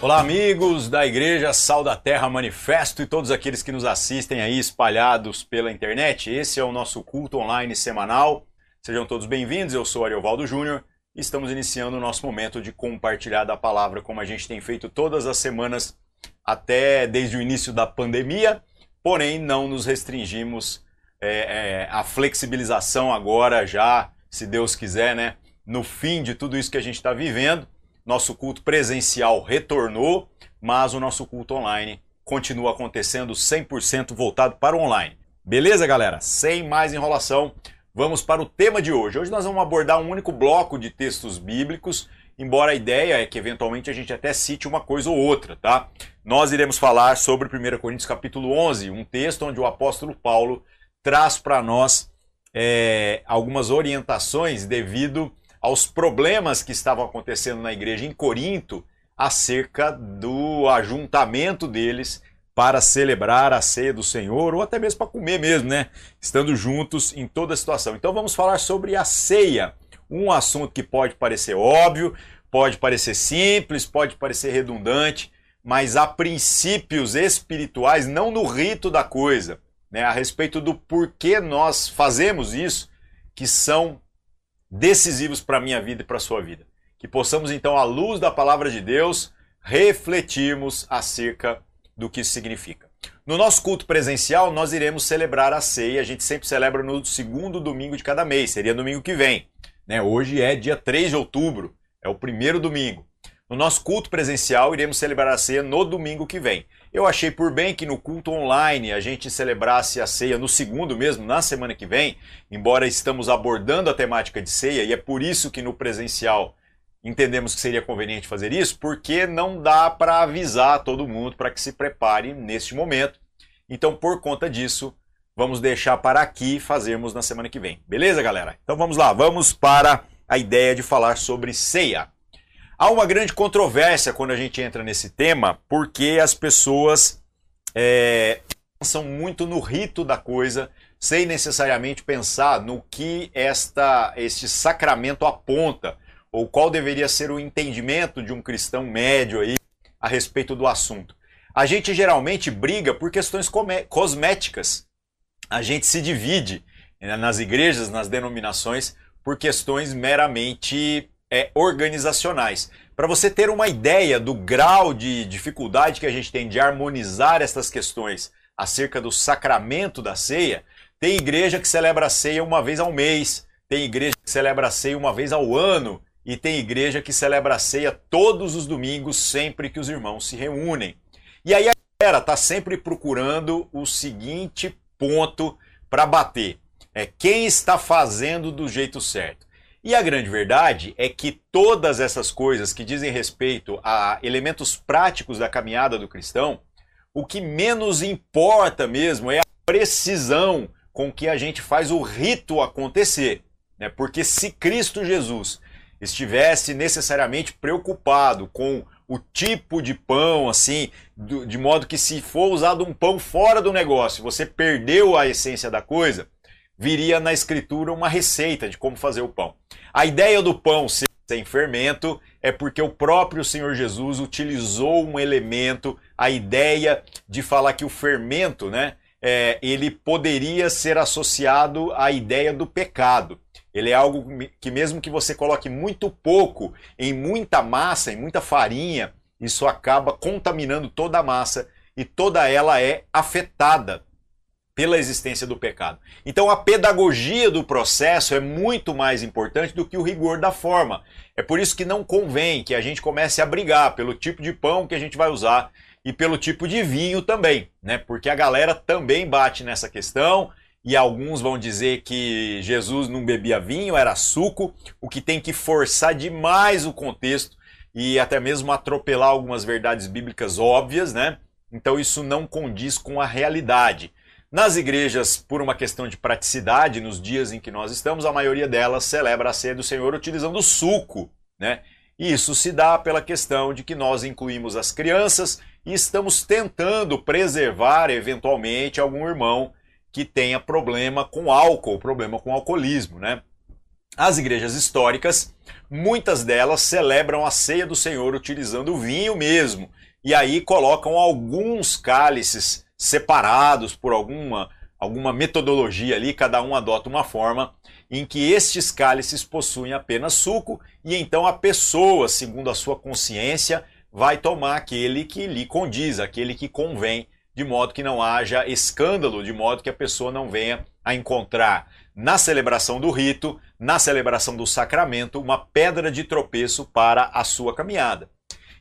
Olá, amigos da Igreja Sal da Terra Manifesto e todos aqueles que nos assistem aí espalhados pela internet. Esse é o nosso culto online semanal. Sejam todos bem-vindos. Eu sou Ariovaldo Júnior e estamos iniciando o nosso momento de compartilhar da palavra, como a gente tem feito todas as semanas até desde o início da pandemia. Porém, não nos restringimos é, é, à flexibilização agora, já, se Deus quiser, né? No fim de tudo isso que a gente está vivendo nosso culto presencial retornou, mas o nosso culto online continua acontecendo 100% voltado para o online. Beleza, galera? Sem mais enrolação, vamos para o tema de hoje. Hoje nós vamos abordar um único bloco de textos bíblicos, embora a ideia é que eventualmente a gente até cite uma coisa ou outra, tá? Nós iremos falar sobre 1 Coríntios capítulo 11, um texto onde o apóstolo Paulo traz para nós é, algumas orientações devido aos problemas que estavam acontecendo na igreja em Corinto acerca do ajuntamento deles para celebrar a ceia do Senhor ou até mesmo para comer mesmo, né? Estando juntos em toda a situação. Então vamos falar sobre a ceia, um assunto que pode parecer óbvio, pode parecer simples, pode parecer redundante, mas há princípios espirituais não no rito da coisa, né? A respeito do porquê nós fazemos isso, que são decisivos para a minha vida e para a sua vida. Que possamos, então, à luz da palavra de Deus, refletirmos acerca do que isso significa. No nosso culto presencial, nós iremos celebrar a ceia. A gente sempre celebra no segundo domingo de cada mês, seria domingo que vem. Né? Hoje é dia 3 de outubro, é o primeiro domingo. No nosso culto presencial, iremos celebrar a ceia no domingo que vem. Eu achei por bem que no culto online a gente celebrasse a ceia no segundo mesmo, na semana que vem, embora estamos abordando a temática de ceia, e é por isso que no presencial entendemos que seria conveniente fazer isso, porque não dá para avisar todo mundo para que se prepare neste momento. Então, por conta disso, vamos deixar para aqui fazermos na semana que vem. Beleza, galera? Então vamos lá, vamos para a ideia de falar sobre ceia. Há uma grande controvérsia quando a gente entra nesse tema, porque as pessoas é, pensam muito no rito da coisa, sem necessariamente pensar no que esta, este sacramento aponta, ou qual deveria ser o entendimento de um cristão médio aí a respeito do assunto. A gente geralmente briga por questões cosméticas. A gente se divide né, nas igrejas, nas denominações, por questões meramente é, organizacionais. Para você ter uma ideia do grau de dificuldade que a gente tem de harmonizar essas questões acerca do sacramento da ceia, tem igreja que celebra a ceia uma vez ao mês, tem igreja que celebra a ceia uma vez ao ano, e tem igreja que celebra a ceia todos os domingos, sempre que os irmãos se reúnem. E aí a galera está sempre procurando o seguinte ponto para bater: é quem está fazendo do jeito certo. E a grande verdade é que todas essas coisas que dizem respeito a elementos práticos da caminhada do cristão, o que menos importa mesmo é a precisão com que a gente faz o rito acontecer. Né? Porque se Cristo Jesus estivesse necessariamente preocupado com o tipo de pão, assim, de modo que se for usado um pão fora do negócio, você perdeu a essência da coisa, viria na escritura uma receita de como fazer o pão. A ideia do pão ser sem fermento é porque o próprio Senhor Jesus utilizou um elemento, a ideia de falar que o fermento, né, é, ele poderia ser associado à ideia do pecado. Ele é algo que mesmo que você coloque muito pouco em muita massa, em muita farinha, isso acaba contaminando toda a massa e toda ela é afetada pela existência do pecado. Então a pedagogia do processo é muito mais importante do que o rigor da forma. É por isso que não convém que a gente comece a brigar pelo tipo de pão que a gente vai usar e pelo tipo de vinho também, né? Porque a galera também bate nessa questão e alguns vão dizer que Jesus não bebia vinho, era suco, o que tem que forçar demais o contexto e até mesmo atropelar algumas verdades bíblicas óbvias, né? Então isso não condiz com a realidade. Nas igrejas, por uma questão de praticidade, nos dias em que nós estamos, a maioria delas celebra a ceia do Senhor utilizando suco, né? Isso se dá pela questão de que nós incluímos as crianças e estamos tentando preservar eventualmente algum irmão que tenha problema com álcool, problema com alcoolismo, né? As igrejas históricas, muitas delas celebram a ceia do Senhor utilizando vinho mesmo. E aí colocam alguns cálices separados por alguma, alguma metodologia ali, cada um adota uma forma em que estes cálices possuem apenas suco e então a pessoa, segundo a sua consciência, vai tomar aquele que lhe condiz, aquele que convém, de modo que não haja escândalo, de modo que a pessoa não venha a encontrar na celebração do rito, na celebração do sacramento, uma pedra de tropeço para a sua caminhada.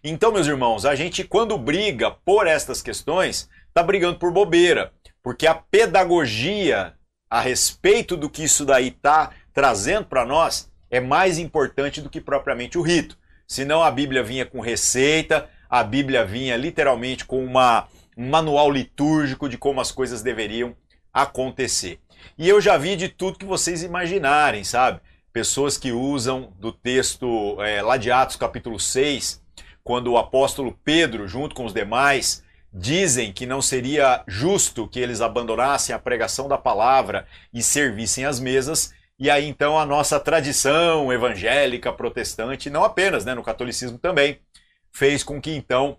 Então, meus irmãos, a gente quando briga por estas questões, está brigando por bobeira, porque a pedagogia a respeito do que isso daí está trazendo para nós é mais importante do que propriamente o rito. Senão a Bíblia vinha com receita, a Bíblia vinha literalmente com uma, um manual litúrgico de como as coisas deveriam acontecer. E eu já vi de tudo que vocês imaginarem, sabe? Pessoas que usam do texto é, lá de Atos capítulo 6, quando o apóstolo Pedro, junto com os demais, dizem que não seria justo que eles abandonassem a pregação da palavra e servissem as mesas. E aí então a nossa tradição evangélica protestante, não apenas, né, no catolicismo também, fez com que então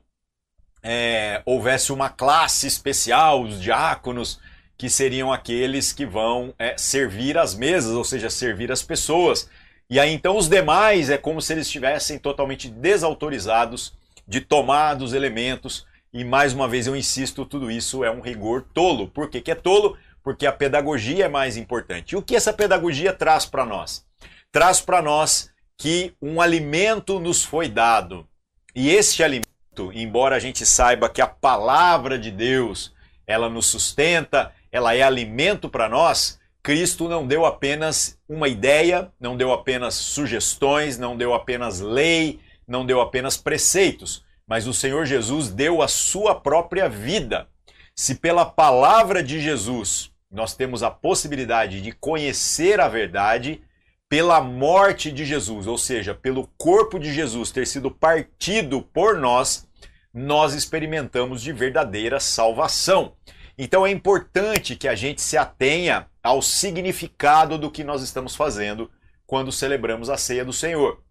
é, houvesse uma classe especial, os diáconos, que seriam aqueles que vão é, servir as mesas, ou seja, servir as pessoas. E aí então os demais é como se eles estivessem totalmente desautorizados de tomar dos elementos e mais uma vez eu insisto, tudo isso é um rigor tolo. Por que, que é tolo? Porque a pedagogia é mais importante. E o que essa pedagogia traz para nós? Traz para nós que um alimento nos foi dado. E este alimento, embora a gente saiba que a palavra de Deus, ela nos sustenta, ela é alimento para nós, Cristo não deu apenas uma ideia, não deu apenas sugestões, não deu apenas lei, não deu apenas preceitos mas o Senhor Jesus deu a sua própria vida. Se pela palavra de Jesus nós temos a possibilidade de conhecer a verdade, pela morte de Jesus, ou seja, pelo corpo de Jesus ter sido partido por nós, nós experimentamos de verdadeira salvação. Então é importante que a gente se atenha ao significado do que nós estamos fazendo quando celebramos a ceia do Senhor.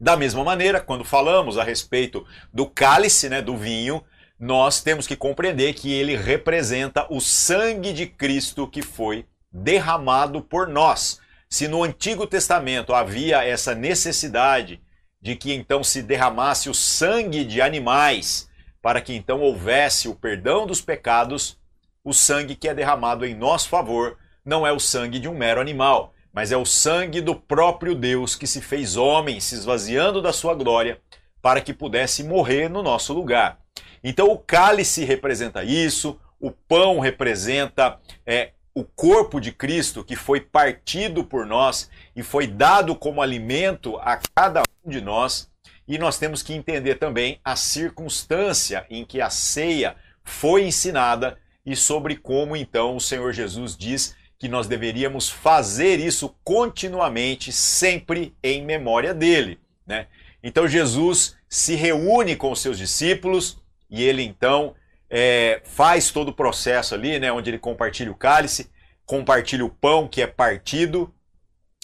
Da mesma maneira, quando falamos a respeito do cálice, né, do vinho, nós temos que compreender que ele representa o sangue de Cristo que foi derramado por nós. Se no Antigo Testamento havia essa necessidade de que então se derramasse o sangue de animais para que então houvesse o perdão dos pecados, o sangue que é derramado em nosso favor não é o sangue de um mero animal, mas é o sangue do próprio Deus que se fez homem, se esvaziando da sua glória, para que pudesse morrer no nosso lugar. Então o cálice representa isso, o pão representa é, o corpo de Cristo que foi partido por nós e foi dado como alimento a cada um de nós. E nós temos que entender também a circunstância em que a ceia foi ensinada e sobre como então o Senhor Jesus diz que nós deveríamos fazer isso continuamente, sempre em memória dele. Né? Então Jesus se reúne com os seus discípulos e ele então é, faz todo o processo ali, né, onde ele compartilha o cálice, compartilha o pão que é partido.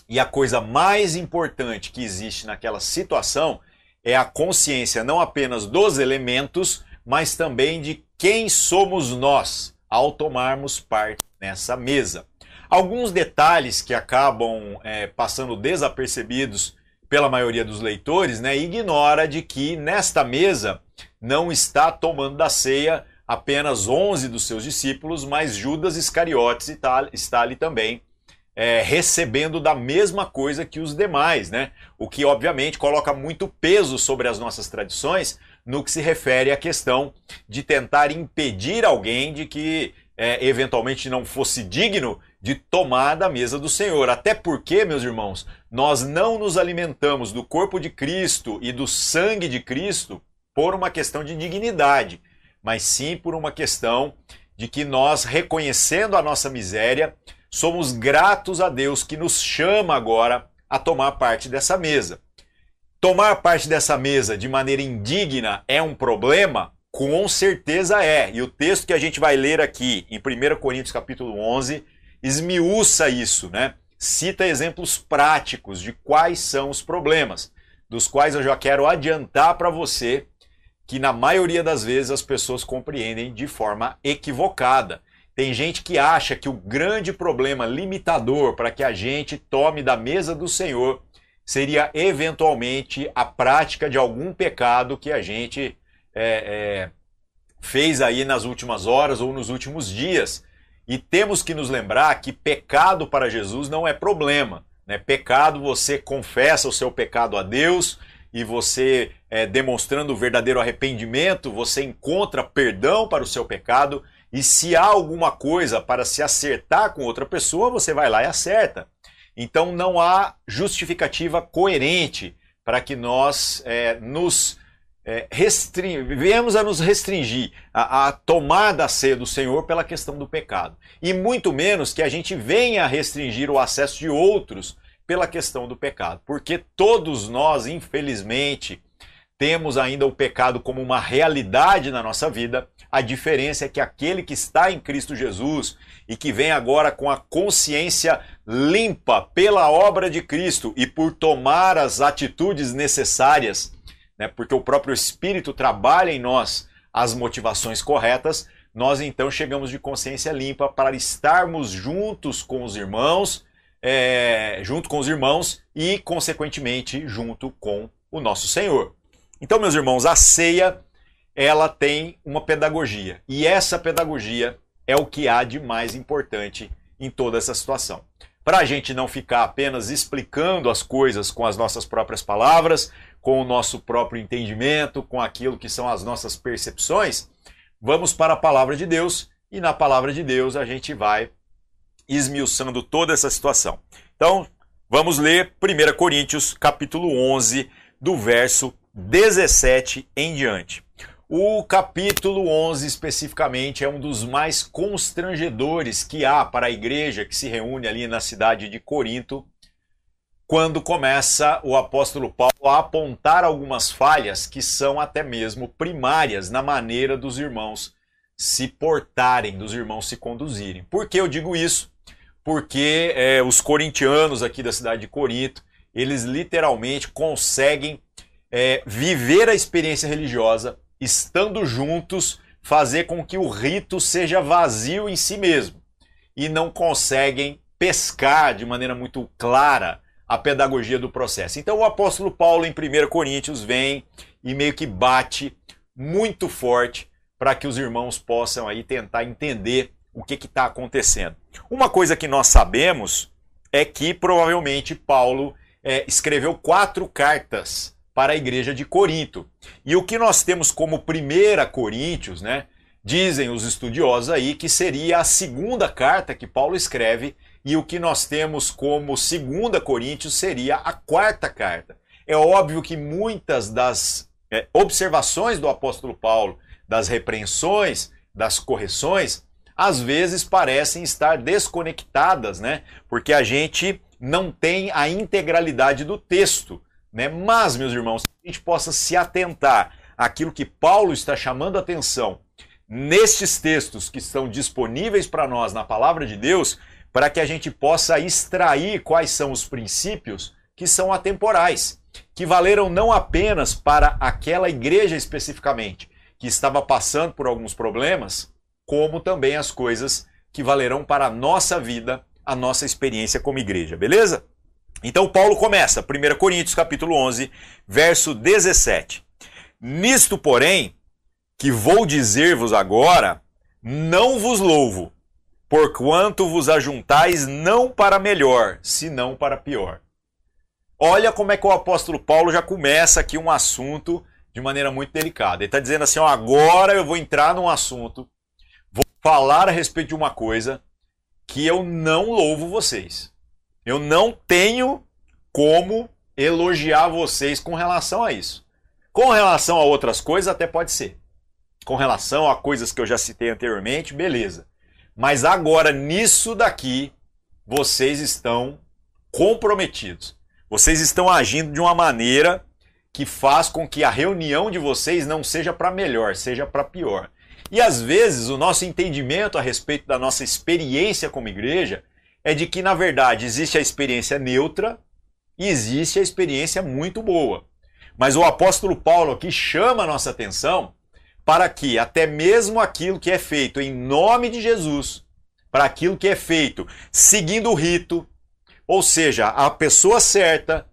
E a coisa mais importante que existe naquela situação é a consciência não apenas dos elementos, mas também de quem somos nós ao tomarmos parte nessa mesa. Alguns detalhes que acabam é, passando desapercebidos pela maioria dos leitores, né, ignora de que nesta mesa não está tomando da ceia apenas 11 dos seus discípulos, mas Judas Iscariotes está, ali também, é, recebendo da mesma coisa que os demais, né? O que obviamente coloca muito peso sobre as nossas tradições no que se refere à questão de tentar impedir alguém de que é, eventualmente não fosse digno de tomar da mesa do Senhor. Até porque, meus irmãos, nós não nos alimentamos do corpo de Cristo e do sangue de Cristo por uma questão de dignidade, mas sim por uma questão de que nós, reconhecendo a nossa miséria, somos gratos a Deus que nos chama agora a tomar parte dessa mesa. Tomar parte dessa mesa de maneira indigna é um problema? Com certeza é. E o texto que a gente vai ler aqui em 1 Coríntios capítulo 11 esmiuça isso, né? cita exemplos práticos de quais são os problemas, dos quais eu já quero adiantar para você que na maioria das vezes as pessoas compreendem de forma equivocada. Tem gente que acha que o grande problema limitador para que a gente tome da mesa do Senhor seria eventualmente a prática de algum pecado que a gente é, é, fez aí nas últimas horas ou nos últimos dias. E temos que nos lembrar que pecado para Jesus não é problema. Né? Pecado, você confessa o seu pecado a Deus e você, é, demonstrando o verdadeiro arrependimento, você encontra perdão para o seu pecado. E se há alguma coisa para se acertar com outra pessoa, você vai lá e acerta. Então não há justificativa coerente para que nós é, nos é, restring... viemos a nos restringir a, a tomar da ceia do Senhor pela questão do pecado. E muito menos que a gente venha a restringir o acesso de outros pela questão do pecado. Porque todos nós, infelizmente, temos ainda o pecado como uma realidade na nossa vida. A diferença é que aquele que está em Cristo Jesus e que vem agora com a consciência limpa pela obra de Cristo e por tomar as atitudes necessárias né, porque o próprio Espírito trabalha em nós as motivações corretas, nós então chegamos de consciência limpa para estarmos juntos com os irmãos, é, junto com os irmãos e, consequentemente, junto com o nosso Senhor. Então, meus irmãos, a ceia ela tem uma pedagogia. E essa pedagogia é o que há de mais importante em toda essa situação. Para a gente não ficar apenas explicando as coisas com as nossas próprias palavras, com o nosso próprio entendimento, com aquilo que são as nossas percepções, vamos para a palavra de Deus e na palavra de Deus a gente vai esmiuçando toda essa situação. Então, vamos ler 1 Coríntios, capítulo 11, do verso 17 em diante. O capítulo 11 especificamente é um dos mais constrangedores que há para a igreja que se reúne ali na cidade de Corinto, quando começa o apóstolo Paulo a apontar algumas falhas que são até mesmo primárias na maneira dos irmãos se portarem, dos irmãos se conduzirem. Por que eu digo isso? Porque é, os corintianos aqui da cidade de Corinto, eles literalmente conseguem é, viver a experiência religiosa estando juntos, fazer com que o rito seja vazio em si mesmo e não conseguem pescar de maneira muito clara a pedagogia do processo. Então o apóstolo Paulo em 1 Coríntios vem e meio que bate muito forte para que os irmãos possam aí tentar entender o que está acontecendo. Uma coisa que nós sabemos é que provavelmente Paulo é, escreveu quatro cartas para a igreja de Corinto. E o que nós temos como primeira Coríntios, né? Dizem os estudiosos aí que seria a segunda carta que Paulo escreve, e o que nós temos como segunda Coríntios seria a quarta carta. É óbvio que muitas das é, observações do apóstolo Paulo, das repreensões, das correções, às vezes parecem estar desconectadas, né? Porque a gente não tem a integralidade do texto. Né? Mas, meus irmãos, que a gente possa se atentar àquilo que Paulo está chamando a atenção nestes textos que estão disponíveis para nós na palavra de Deus, para que a gente possa extrair quais são os princípios que são atemporais, que valeram não apenas para aquela igreja especificamente, que estava passando por alguns problemas, como também as coisas que valerão para a nossa vida, a nossa experiência como igreja, beleza? Então Paulo começa, 1 Coríntios capítulo 11, verso 17. Nisto, porém, que vou dizer-vos agora, não vos louvo, porquanto vos ajuntais não para melhor, senão para pior. Olha como é que o apóstolo Paulo já começa aqui um assunto de maneira muito delicada. Ele está dizendo assim: ó, agora eu vou entrar num assunto, vou falar a respeito de uma coisa que eu não louvo vocês. Eu não tenho como elogiar vocês com relação a isso. Com relação a outras coisas, até pode ser. Com relação a coisas que eu já citei anteriormente, beleza. Mas agora, nisso daqui, vocês estão comprometidos. Vocês estão agindo de uma maneira que faz com que a reunião de vocês não seja para melhor, seja para pior. E às vezes o nosso entendimento a respeito da nossa experiência como igreja é de que, na verdade, existe a experiência neutra e existe a experiência muito boa. Mas o apóstolo Paulo aqui chama a nossa atenção para que até mesmo aquilo que é feito em nome de Jesus, para aquilo que é feito seguindo o rito, ou seja, a pessoa certa,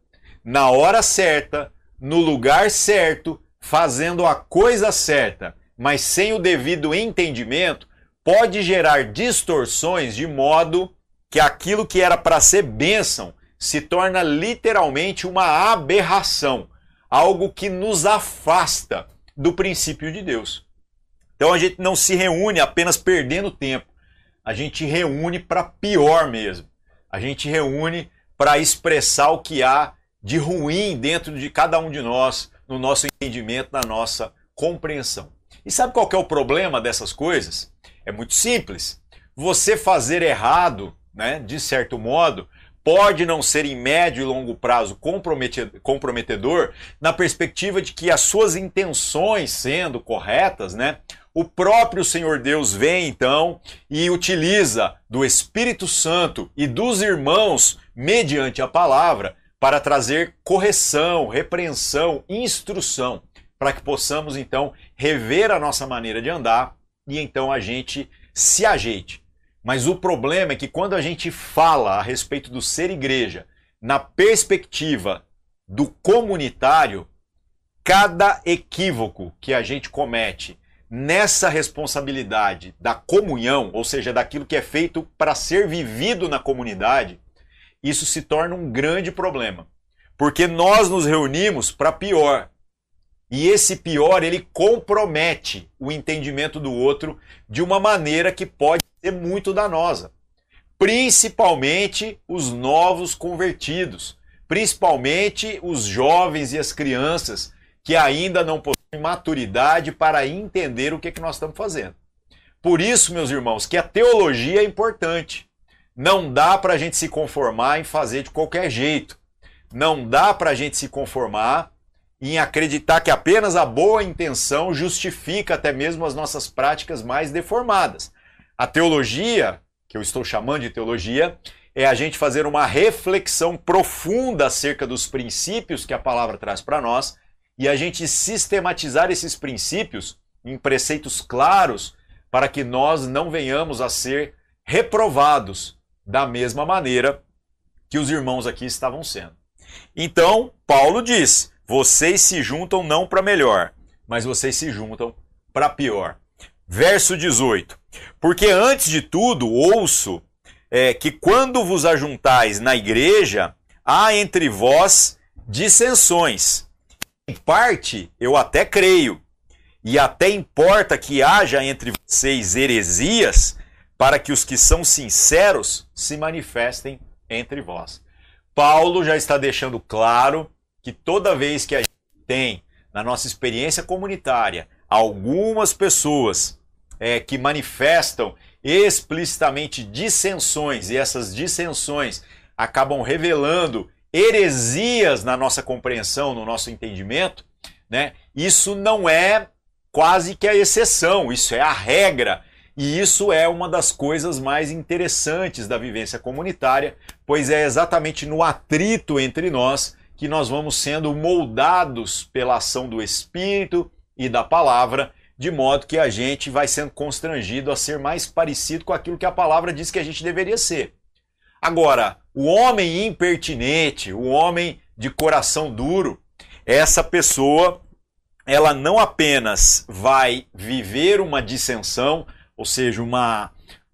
na hora certa, no lugar certo, fazendo a coisa certa, mas sem o devido entendimento, pode gerar distorções de modo que aquilo que era para ser bênção se torna literalmente uma aberração, algo que nos afasta do princípio de Deus. Então a gente não se reúne apenas perdendo tempo, a gente reúne para pior mesmo. A gente reúne para expressar o que há de ruim dentro de cada um de nós, no nosso entendimento, na nossa compreensão. E sabe qual é o problema dessas coisas? É muito simples. Você fazer errado, né, de certo modo, pode não ser em médio e longo prazo comprometedor, na perspectiva de que as suas intenções sendo corretas, né, o próprio Senhor Deus vem então e utiliza do Espírito Santo e dos irmãos mediante a palavra para trazer correção, repreensão, instrução, para que possamos então rever a nossa maneira de andar e então a gente se ajeite. Mas o problema é que quando a gente fala a respeito do ser igreja na perspectiva do comunitário, cada equívoco que a gente comete nessa responsabilidade da comunhão, ou seja, daquilo que é feito para ser vivido na comunidade, isso se torna um grande problema. Porque nós nos reunimos para pior. E esse pior, ele compromete o entendimento do outro de uma maneira que pode ser muito danosa. Principalmente os novos convertidos, principalmente os jovens e as crianças que ainda não possuem maturidade para entender o que, é que nós estamos fazendo. Por isso, meus irmãos, que a teologia é importante. Não dá para a gente se conformar em fazer de qualquer jeito. Não dá para a gente se conformar em acreditar que apenas a boa intenção justifica até mesmo as nossas práticas mais deformadas. A teologia, que eu estou chamando de teologia, é a gente fazer uma reflexão profunda acerca dos princípios que a palavra traz para nós e a gente sistematizar esses princípios em preceitos claros para que nós não venhamos a ser reprovados da mesma maneira que os irmãos aqui estavam sendo. Então, Paulo diz: vocês se juntam não para melhor, mas vocês se juntam para pior. Verso 18: Porque antes de tudo ouço é, que quando vos ajuntais na igreja, há entre vós dissensões. Em parte, eu até creio, e até importa que haja entre vocês heresias, para que os que são sinceros se manifestem entre vós. Paulo já está deixando claro que toda vez que a gente tem na nossa experiência comunitária algumas pessoas é, que manifestam explicitamente dissensões e essas dissensões acabam revelando heresias na nossa compreensão, no nosso entendimento, né? Isso não é quase que a exceção, isso é a regra e isso é uma das coisas mais interessantes da vivência comunitária, pois é exatamente no atrito entre nós que nós vamos sendo moldados pela ação do Espírito e da palavra, de modo que a gente vai sendo constrangido a ser mais parecido com aquilo que a palavra diz que a gente deveria ser. Agora, o homem impertinente, o homem de coração duro, essa pessoa, ela não apenas vai viver uma dissensão, ou seja, uma,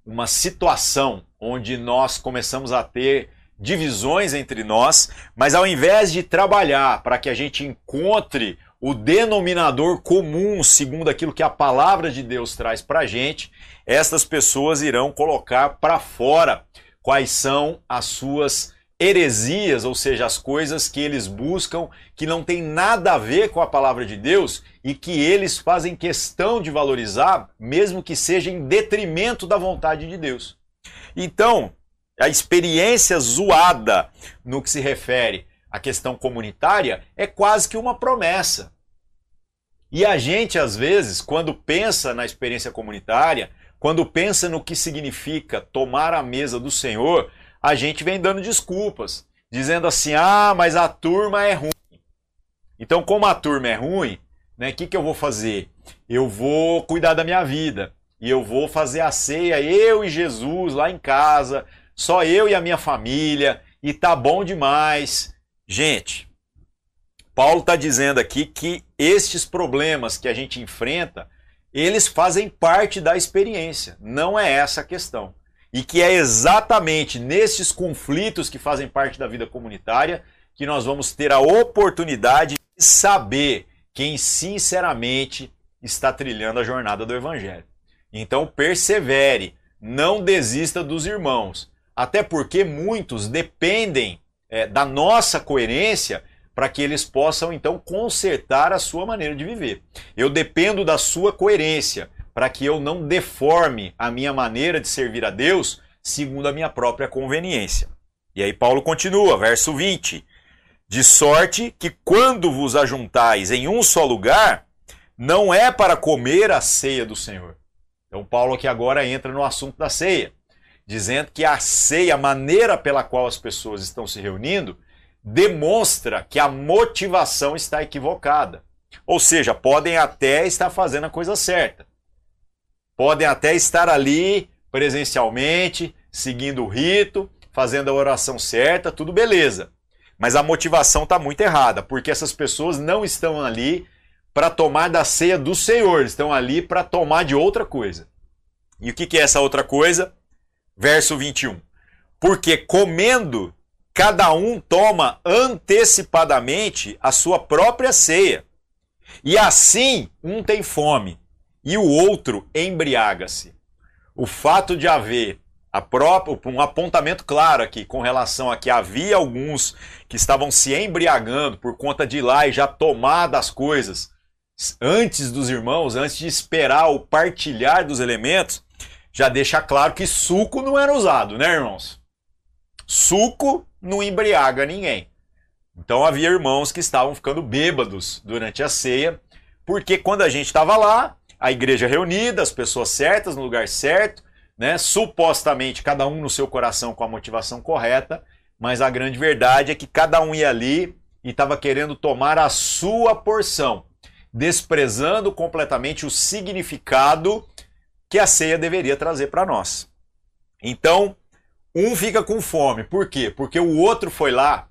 uma situação onde nós começamos a ter divisões entre nós, mas ao invés de trabalhar para que a gente encontre o denominador comum segundo aquilo que a palavra de Deus traz para a gente, estas pessoas irão colocar para fora quais são as suas heresias, ou seja, as coisas que eles buscam que não tem nada a ver com a palavra de Deus e que eles fazem questão de valorizar, mesmo que seja em detrimento da vontade de Deus. Então, a experiência zoada no que se refere à questão comunitária é quase que uma promessa. E a gente, às vezes, quando pensa na experiência comunitária, quando pensa no que significa tomar a mesa do Senhor, a gente vem dando desculpas, dizendo assim: ah, mas a turma é ruim. Então, como a turma é ruim, né, o que, que eu vou fazer? Eu vou cuidar da minha vida e eu vou fazer a ceia, eu e Jesus lá em casa, só eu e a minha família, e tá bom demais. Gente, Paulo está dizendo aqui que estes problemas que a gente enfrenta, eles fazem parte da experiência, não é essa a questão. E que é exatamente nesses conflitos que fazem parte da vida comunitária que nós vamos ter a oportunidade de saber quem sinceramente está trilhando a jornada do Evangelho. Então persevere, não desista dos irmãos, até porque muitos dependem é, da nossa coerência para que eles possam então consertar a sua maneira de viver. Eu dependo da sua coerência para que eu não deforme a minha maneira de servir a Deus segundo a minha própria conveniência. E aí Paulo continua, verso 20: De sorte que quando vos ajuntais em um só lugar, não é para comer a ceia do Senhor. Então Paulo aqui agora entra no assunto da ceia, dizendo que a ceia, a maneira pela qual as pessoas estão se reunindo, demonstra que a motivação está equivocada. Ou seja, podem até estar fazendo a coisa certa. Podem até estar ali presencialmente, seguindo o rito, fazendo a oração certa, tudo beleza. Mas a motivação está muito errada, porque essas pessoas não estão ali para tomar da ceia do Senhor, estão ali para tomar de outra coisa. E o que, que é essa outra coisa? Verso 21. Porque comendo cada um toma antecipadamente a sua própria ceia. E assim um tem fome e o outro embriaga-se. O fato de haver própria, um apontamento claro aqui com relação a que havia alguns que estavam se embriagando por conta de ir lá e já tomar das coisas antes dos irmãos, antes de esperar o partilhar dos elementos, já deixa claro que suco não era usado, né, irmãos? Suco não embriaga ninguém. Então havia irmãos que estavam ficando bêbados durante a ceia, porque quando a gente estava lá, a igreja reunida, as pessoas certas no lugar certo, né? Supostamente cada um no seu coração com a motivação correta, mas a grande verdade é que cada um ia ali e estava querendo tomar a sua porção, desprezando completamente o significado que a ceia deveria trazer para nós. Então, um fica com fome. Por quê? Porque o outro foi lá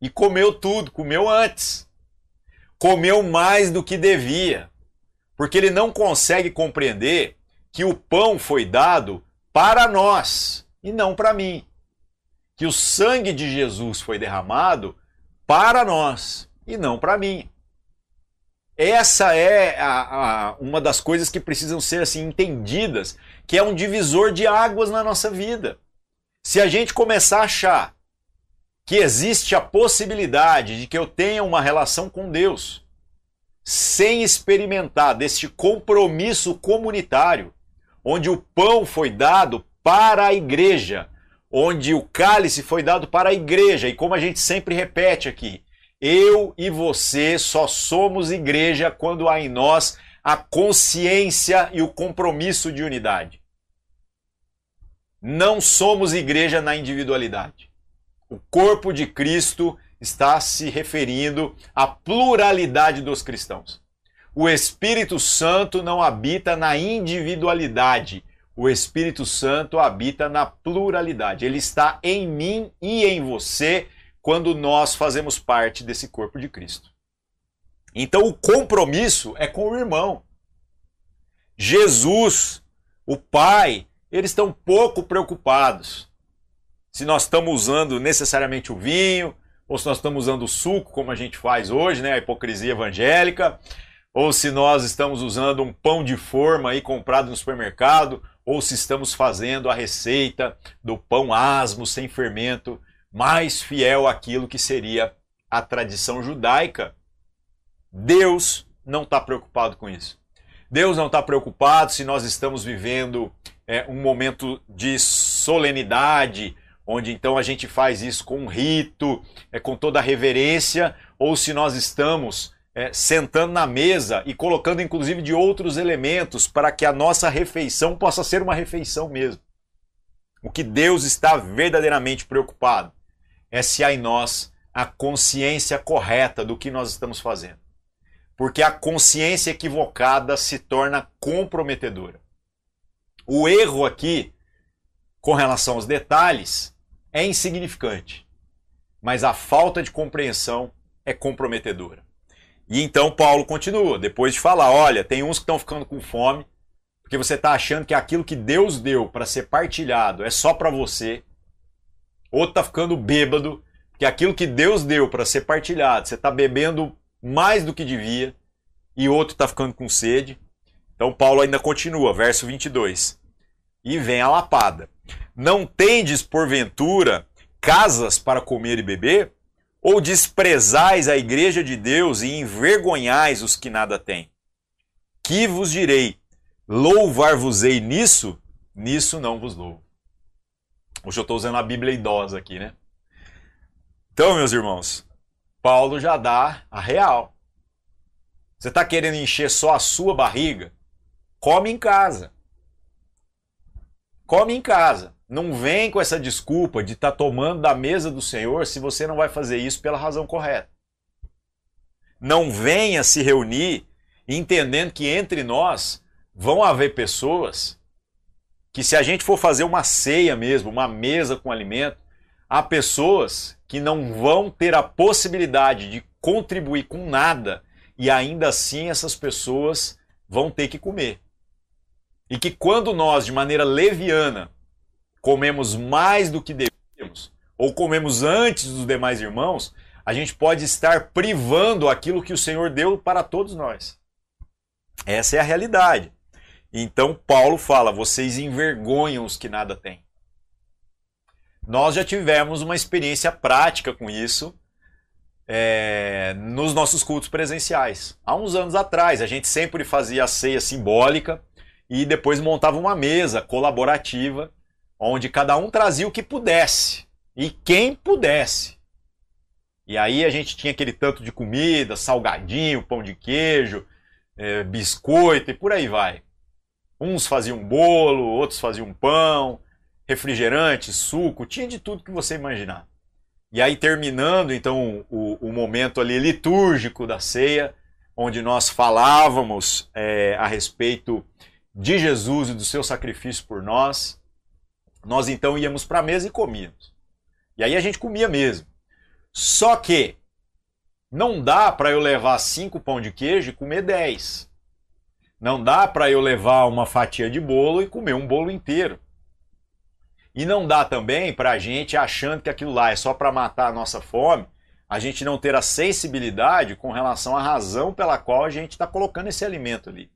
e comeu tudo, comeu antes. Comeu mais do que devia. Porque ele não consegue compreender que o pão foi dado para nós e não para mim. Que o sangue de Jesus foi derramado para nós e não para mim. Essa é a, a, uma das coisas que precisam ser assim entendidas, que é um divisor de águas na nossa vida. Se a gente começar a achar que existe a possibilidade de que eu tenha uma relação com Deus sem experimentar deste compromisso comunitário, onde o pão foi dado para a igreja, onde o cálice foi dado para a igreja, e como a gente sempre repete aqui, eu e você só somos igreja quando há em nós a consciência e o compromisso de unidade. Não somos igreja na individualidade. O corpo de Cristo está se referindo à pluralidade dos cristãos. O Espírito Santo não habita na individualidade. O Espírito Santo habita na pluralidade. Ele está em mim e em você quando nós fazemos parte desse corpo de Cristo. Então o compromisso é com o irmão. Jesus, o Pai, eles estão pouco preocupados se nós estamos usando necessariamente o vinho, ou se nós estamos usando o suco, como a gente faz hoje, né, a hipocrisia evangélica, ou se nós estamos usando um pão de forma aí comprado no supermercado, ou se estamos fazendo a receita do pão asmo sem fermento, mais fiel àquilo que seria a tradição judaica. Deus não está preocupado com isso. Deus não está preocupado se nós estamos vivendo é, um momento de solenidade, onde então a gente faz isso com um rito, é, com toda a reverência, ou se nós estamos é, sentando na mesa e colocando inclusive de outros elementos para que a nossa refeição possa ser uma refeição mesmo. O que Deus está verdadeiramente preocupado é se há em nós a consciência correta do que nós estamos fazendo. Porque a consciência equivocada se torna comprometedora. O erro aqui, com relação aos detalhes, é insignificante, mas a falta de compreensão é comprometedora. E então Paulo continua, depois de falar: olha, tem uns que estão ficando com fome, porque você está achando que aquilo que Deus deu para ser partilhado é só para você. Outro está ficando bêbado, porque aquilo que Deus deu para ser partilhado, você está bebendo mais do que devia, e outro está ficando com sede. Então Paulo ainda continua, verso 22. E vem a lapada. Não tendes, porventura, casas para comer e beber? Ou desprezais a igreja de Deus e envergonhais os que nada têm? Que vos direi? Louvar-vos-ei nisso? Nisso não vos louvo. Hoje eu estou usando a Bíblia idosa aqui, né? Então, meus irmãos, Paulo já dá a real. Você está querendo encher só a sua barriga? Come em casa. Come em casa. Não vem com essa desculpa de estar tá tomando da mesa do Senhor se você não vai fazer isso pela razão correta. Não venha se reunir entendendo que entre nós vão haver pessoas que, se a gente for fazer uma ceia mesmo, uma mesa com alimento, há pessoas que não vão ter a possibilidade de contribuir com nada e ainda assim essas pessoas vão ter que comer. E que quando nós, de maneira leviana, comemos mais do que devemos, ou comemos antes dos demais irmãos, a gente pode estar privando aquilo que o Senhor deu para todos nós. Essa é a realidade. Então Paulo fala: vocês envergonham os que nada têm. Nós já tivemos uma experiência prática com isso é, nos nossos cultos presenciais. Há uns anos atrás, a gente sempre fazia a ceia simbólica e depois montava uma mesa colaborativa onde cada um trazia o que pudesse e quem pudesse. E aí a gente tinha aquele tanto de comida, salgadinho, pão de queijo, é, biscoito e por aí vai. Uns faziam bolo, outros faziam pão, refrigerante, suco, tinha de tudo que você imaginar. E aí terminando então o, o momento ali litúrgico da ceia, onde nós falávamos é, a respeito de Jesus e do seu sacrifício por nós, nós então íamos para a mesa e comíamos. E aí a gente comia mesmo. Só que não dá para eu levar cinco pão de queijo e comer dez. Não dá para eu levar uma fatia de bolo e comer um bolo inteiro. E não dá também para a gente, achando que aquilo lá é só para matar a nossa fome, a gente não ter a sensibilidade com relação à razão pela qual a gente está colocando esse alimento ali.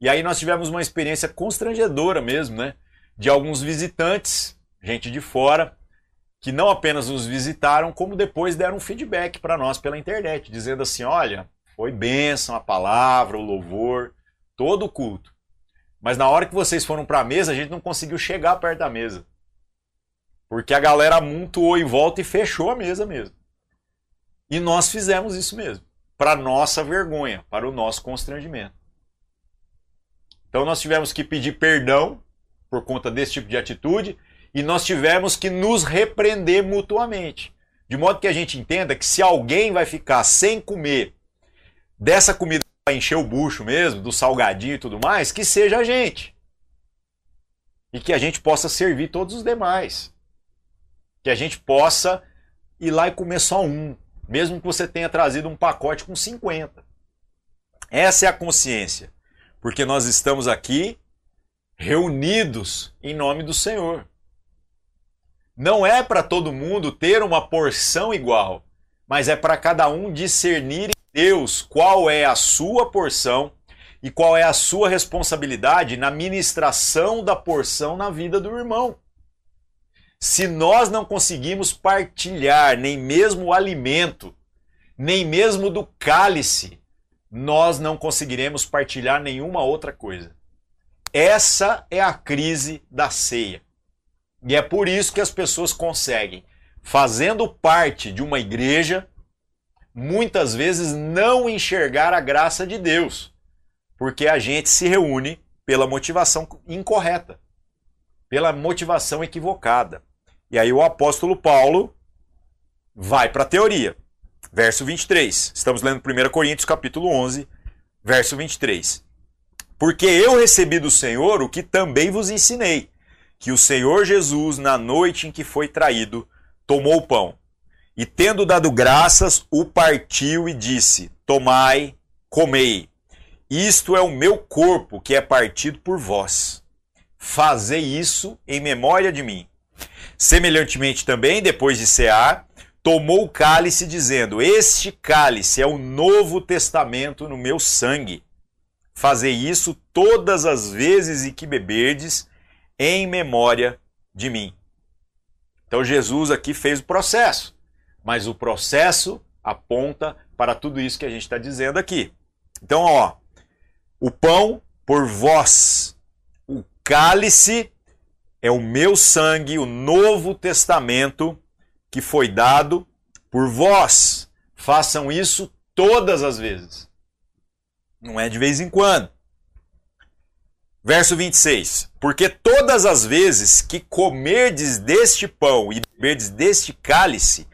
E aí nós tivemos uma experiência constrangedora mesmo, né? De alguns visitantes, gente de fora, que não apenas nos visitaram, como depois deram um feedback para nós pela internet, dizendo assim: olha, foi bênção a palavra, o louvor, todo o culto. Mas na hora que vocês foram para a mesa, a gente não conseguiu chegar perto da mesa. Porque a galera amontoou em volta e fechou a mesa mesmo. E nós fizemos isso mesmo. Para nossa vergonha, para o nosso constrangimento. Então nós tivemos que pedir perdão por conta desse tipo de atitude e nós tivemos que nos repreender mutuamente. De modo que a gente entenda que se alguém vai ficar sem comer dessa comida para encher o bucho mesmo, do salgadinho e tudo mais, que seja a gente. E que a gente possa servir todos os demais. Que a gente possa ir lá e comer só um, mesmo que você tenha trazido um pacote com 50. Essa é a consciência porque nós estamos aqui reunidos em nome do Senhor. Não é para todo mundo ter uma porção igual, mas é para cada um discernir Deus qual é a sua porção e qual é a sua responsabilidade na ministração da porção na vida do irmão. Se nós não conseguimos partilhar nem mesmo o alimento, nem mesmo do cálice, nós não conseguiremos partilhar nenhuma outra coisa. Essa é a crise da ceia. E é por isso que as pessoas conseguem, fazendo parte de uma igreja, muitas vezes não enxergar a graça de Deus, porque a gente se reúne pela motivação incorreta, pela motivação equivocada. E aí o apóstolo Paulo vai para a teoria. Verso 23. Estamos lendo 1 Coríntios capítulo 11, verso 23. Porque eu recebi do Senhor o que também vos ensinei, que o Senhor Jesus, na noite em que foi traído, tomou o pão e, tendo dado graças, o partiu e disse: Tomai, comei. Isto é o meu corpo que é partido por vós. Fazei isso em memória de mim. Semelhantemente também, depois de cear, tomou o cálice, dizendo: Este cálice é o novo testamento no meu sangue. Fazei isso todas as vezes em que beberdes, em memória de mim. Então Jesus aqui fez o processo, mas o processo aponta para tudo isso que a gente está dizendo aqui. Então, ó, o pão por vós, o cálice é o meu sangue, o novo testamento que foi dado por vós. Façam isso todas as vezes. Não é de vez em quando. Verso 26. Porque todas as vezes que comerdes deste pão e beberdes deste cálice,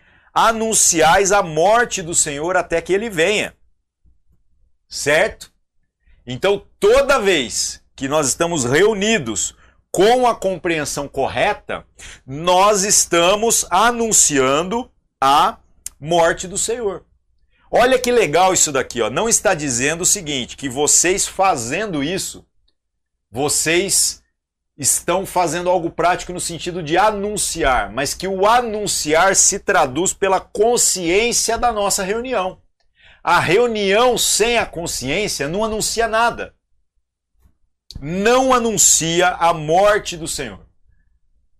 anunciais a morte do Senhor até que ele venha. Certo? Então, toda vez que nós estamos reunidos com a compreensão correta, nós estamos anunciando a morte do Senhor. Olha que legal isso daqui, ó. Não está dizendo o seguinte, que vocês fazendo isso, vocês estão fazendo algo prático no sentido de anunciar, mas que o anunciar se traduz pela consciência da nossa reunião. A reunião sem a consciência não anuncia nada. Não anuncia a morte do Senhor.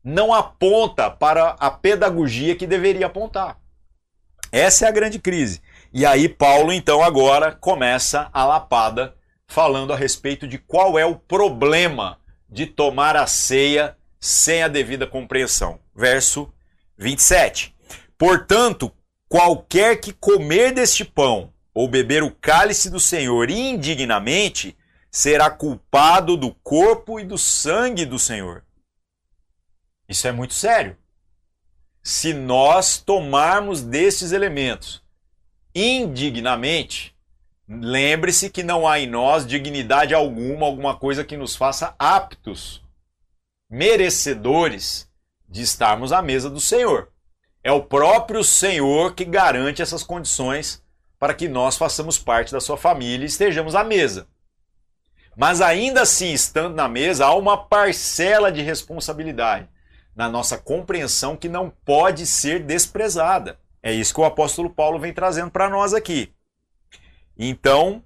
Não aponta para a pedagogia que deveria apontar. Essa é a grande crise. E aí Paulo então agora começa a lapada falando a respeito de qual é o problema de tomar a ceia sem a devida compreensão. Verso 27. Portanto, qualquer que comer deste pão ou beber o cálice do Senhor indignamente, será culpado do corpo e do sangue do Senhor. Isso é muito sério. Se nós tomarmos destes elementos indignamente, lembre-se que não há em nós dignidade alguma, alguma coisa que nos faça aptos, merecedores de estarmos à mesa do Senhor. É o próprio Senhor que garante essas condições para que nós façamos parte da sua família e estejamos à mesa. Mas ainda assim, estando na mesa, há uma parcela de responsabilidade na nossa compreensão que não pode ser desprezada. É isso que o apóstolo Paulo vem trazendo para nós aqui. Então,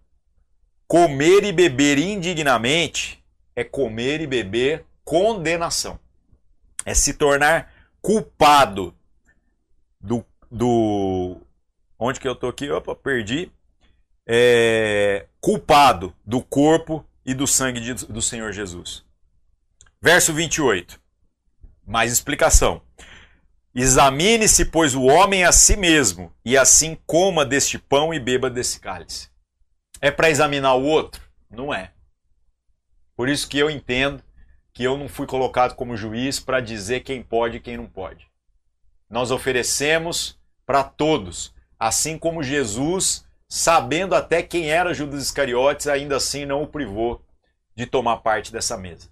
comer e beber indignamente é comer e beber condenação. É se tornar culpado do. do onde que eu estou aqui? Opa, perdi. É, culpado do corpo e do sangue de, do Senhor Jesus. Verso 28. Mais explicação. Examine-se, pois, o homem a si mesmo, e assim coma deste pão e beba desse cálice. É para examinar o outro? Não é. Por isso que eu entendo que eu não fui colocado como juiz para dizer quem pode e quem não pode. Nós oferecemos para todos, assim como Jesus sabendo até quem era Judas Iscariotes, ainda assim não o privou de tomar parte dessa mesa.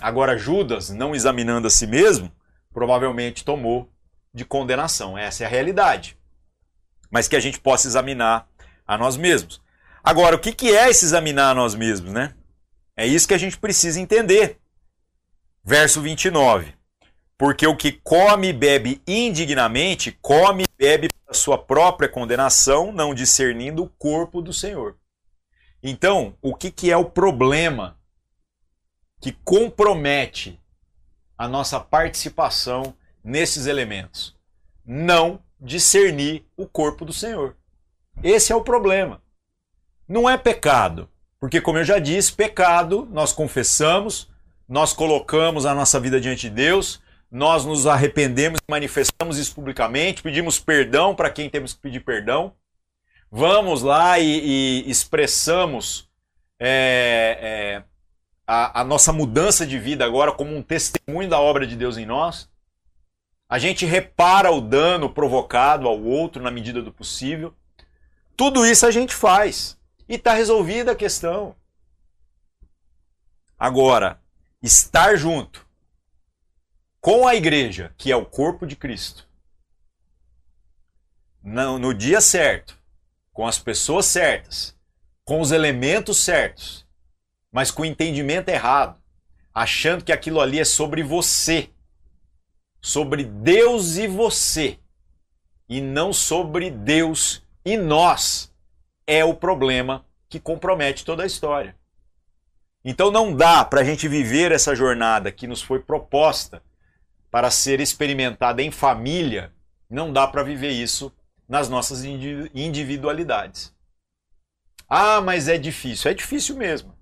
Agora, Judas, não examinando a si mesmo, provavelmente tomou de condenação. Essa é a realidade. Mas que a gente possa examinar a nós mesmos. Agora, o que é esse examinar a nós mesmos, né? É isso que a gente precisa entender. Verso 29. Porque o que come e bebe indignamente, come e bebe para sua própria condenação, não discernindo o corpo do Senhor. Então, o que, que é o problema que compromete a nossa participação nesses elementos? Não discernir o corpo do Senhor. Esse é o problema. Não é pecado, porque, como eu já disse, pecado nós confessamos, nós colocamos a nossa vida diante de Deus, nós nos arrependemos, manifestamos isso publicamente, pedimos perdão para quem temos que pedir perdão, vamos lá e, e expressamos é, é, a, a nossa mudança de vida agora como um testemunho da obra de Deus em nós. A gente repara o dano provocado ao outro na medida do possível. Tudo isso a gente faz. E está resolvida a questão. Agora, estar junto com a igreja, que é o corpo de Cristo, no, no dia certo, com as pessoas certas, com os elementos certos, mas com o entendimento errado, achando que aquilo ali é sobre você, sobre Deus e você, e não sobre Deus e nós, é o problema que compromete toda a história. Então não dá para a gente viver essa jornada que nos foi proposta para ser experimentada em família, não dá para viver isso nas nossas individualidades. Ah, mas é difícil. É difícil mesmo.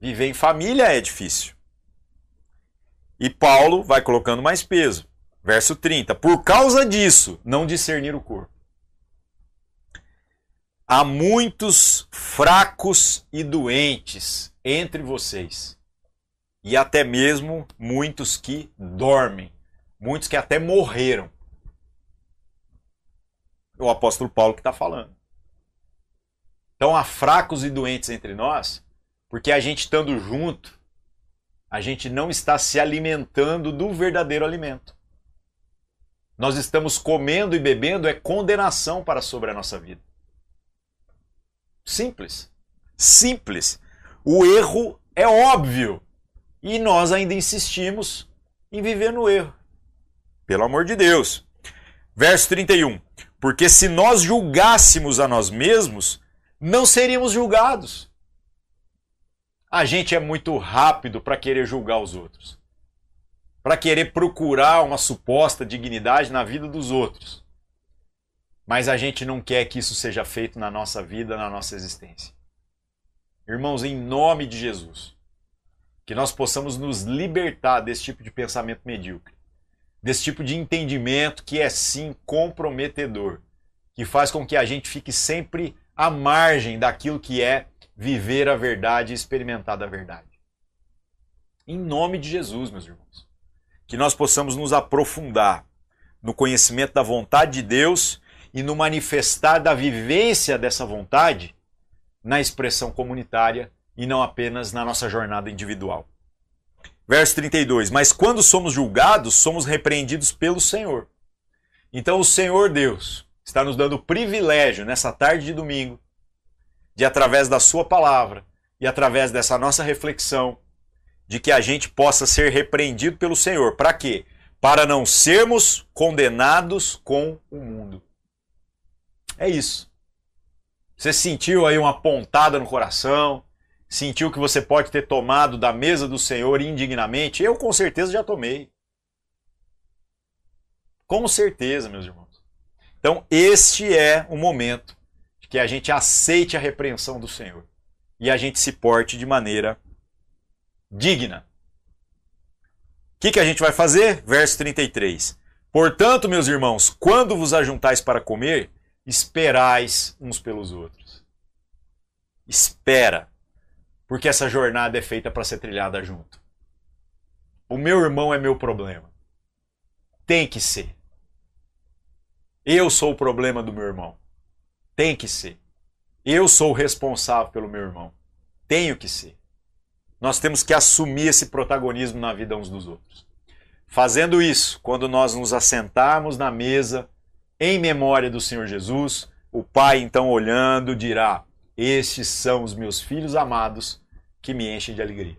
Viver em família é difícil. E Paulo vai colocando mais peso. Verso 30. Por causa disso, não discernir o corpo. Há muitos fracos e doentes entre vocês. E até mesmo muitos que dormem. Muitos que até morreram. O apóstolo Paulo que está falando. Então há fracos e doentes entre nós porque a gente estando junto, a gente não está se alimentando do verdadeiro alimento. Nós estamos comendo e bebendo é condenação para sobre a nossa vida. Simples. Simples. O erro é óbvio. E nós ainda insistimos em viver no erro. Pelo amor de Deus. Verso 31. Porque se nós julgássemos a nós mesmos, não seríamos julgados a gente é muito rápido para querer julgar os outros, para querer procurar uma suposta dignidade na vida dos outros. Mas a gente não quer que isso seja feito na nossa vida, na nossa existência. Irmãos, em nome de Jesus, que nós possamos nos libertar desse tipo de pensamento medíocre, desse tipo de entendimento que é sim comprometedor, que faz com que a gente fique sempre à margem daquilo que é viver a verdade e experimentar da verdade. Em nome de Jesus, meus irmãos. Que nós possamos nos aprofundar no conhecimento da vontade de Deus e no manifestar da vivência dessa vontade na expressão comunitária e não apenas na nossa jornada individual. Verso 32: Mas quando somos julgados, somos repreendidos pelo Senhor. Então o Senhor Deus está nos dando privilégio nessa tarde de domingo de através da sua palavra e através dessa nossa reflexão, de que a gente possa ser repreendido pelo Senhor. Para quê? Para não sermos condenados com o mundo. É isso. Você sentiu aí uma pontada no coração? Sentiu que você pode ter tomado da mesa do Senhor indignamente? Eu com certeza já tomei. Com certeza, meus irmãos. Então, este é o momento que a gente aceite a repreensão do Senhor e a gente se porte de maneira digna. O que, que a gente vai fazer? Verso 33. Portanto, meus irmãos, quando vos ajuntais para comer, esperais uns pelos outros. Espera, porque essa jornada é feita para ser trilhada junto. O meu irmão é meu problema. Tem que ser. Eu sou o problema do meu irmão. Tem que ser. Eu sou o responsável pelo meu irmão. Tenho que ser. Nós temos que assumir esse protagonismo na vida uns dos outros. Fazendo isso, quando nós nos assentarmos na mesa em memória do Senhor Jesus, o Pai então olhando dirá: Estes são os meus filhos amados que me enchem de alegria.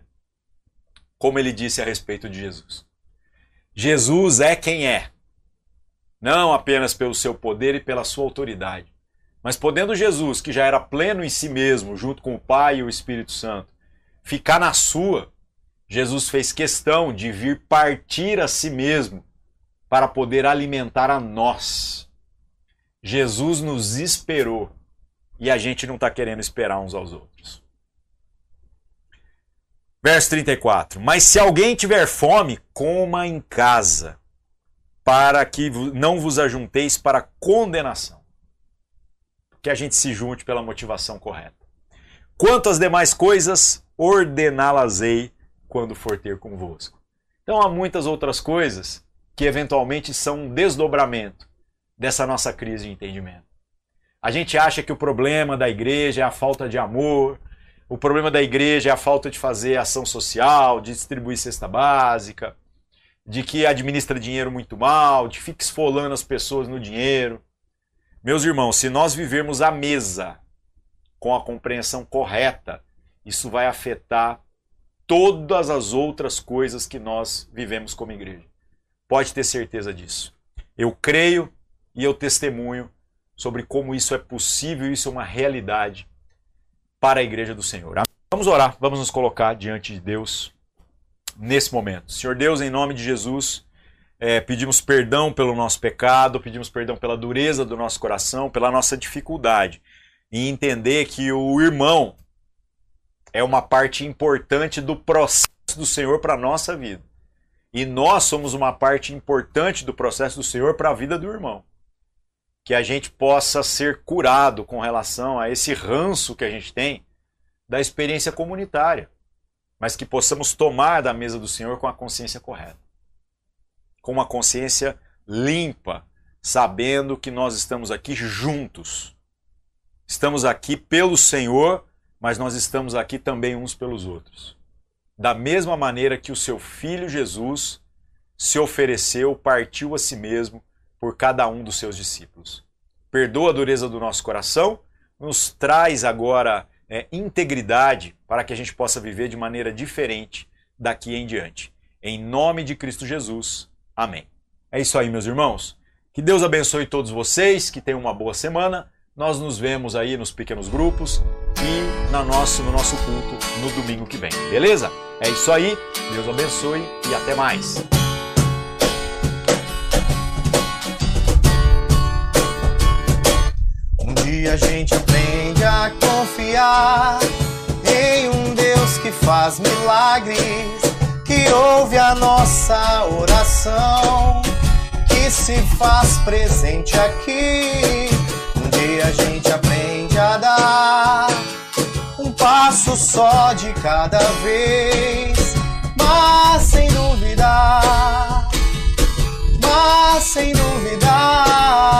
Como ele disse a respeito de Jesus. Jesus é quem é, não apenas pelo seu poder e pela sua autoridade, mas podendo Jesus, que já era pleno em si mesmo, junto com o Pai e o Espírito Santo, ficar na sua, Jesus fez questão de vir partir a si mesmo para poder alimentar a nós. Jesus nos esperou e a gente não está querendo esperar uns aos outros. Verso 34: Mas se alguém tiver fome, coma em casa, para que não vos ajunteis para condenação que a gente se junte pela motivação correta. Quanto às demais coisas, ordená-las-ei quando for ter convosco. Então há muitas outras coisas que eventualmente são um desdobramento dessa nossa crise de entendimento. A gente acha que o problema da igreja é a falta de amor, o problema da igreja é a falta de fazer ação social, de distribuir cesta básica, de que administra dinheiro muito mal, de fica esfolando as pessoas no dinheiro. Meus irmãos, se nós vivermos à mesa com a compreensão correta, isso vai afetar todas as outras coisas que nós vivemos como igreja. Pode ter certeza disso. Eu creio e eu testemunho sobre como isso é possível, isso é uma realidade para a igreja do Senhor. Vamos orar, vamos nos colocar diante de Deus nesse momento. Senhor Deus, em nome de Jesus, é, pedimos perdão pelo nosso pecado, pedimos perdão pela dureza do nosso coração, pela nossa dificuldade em entender que o irmão é uma parte importante do processo do Senhor para a nossa vida. E nós somos uma parte importante do processo do Senhor para a vida do irmão que a gente possa ser curado com relação a esse ranço que a gente tem da experiência comunitária, mas que possamos tomar da mesa do Senhor com a consciência correta, com uma consciência limpa, sabendo que nós estamos aqui juntos. Estamos aqui pelo Senhor, mas nós estamos aqui também uns pelos outros. Da mesma maneira que o seu filho Jesus se ofereceu, partiu a si mesmo por cada um dos seus discípulos. Perdoa a dureza do nosso coração, nos traz agora é, integridade para que a gente possa viver de maneira diferente daqui em diante. Em nome de Cristo Jesus. Amém. É isso aí, meus irmãos. Que Deus abençoe todos vocês, que tenham uma boa semana. Nós nos vemos aí nos pequenos grupos e na nosso, no nosso culto no domingo que vem. Beleza? É isso aí. Deus abençoe e até mais. dia a gente aprende a confiar em um Deus que faz milagres, que ouve a nossa oração, que se faz presente aqui. Um dia a gente aprende a dar um passo só de cada vez, mas sem duvidar, mas sem duvidar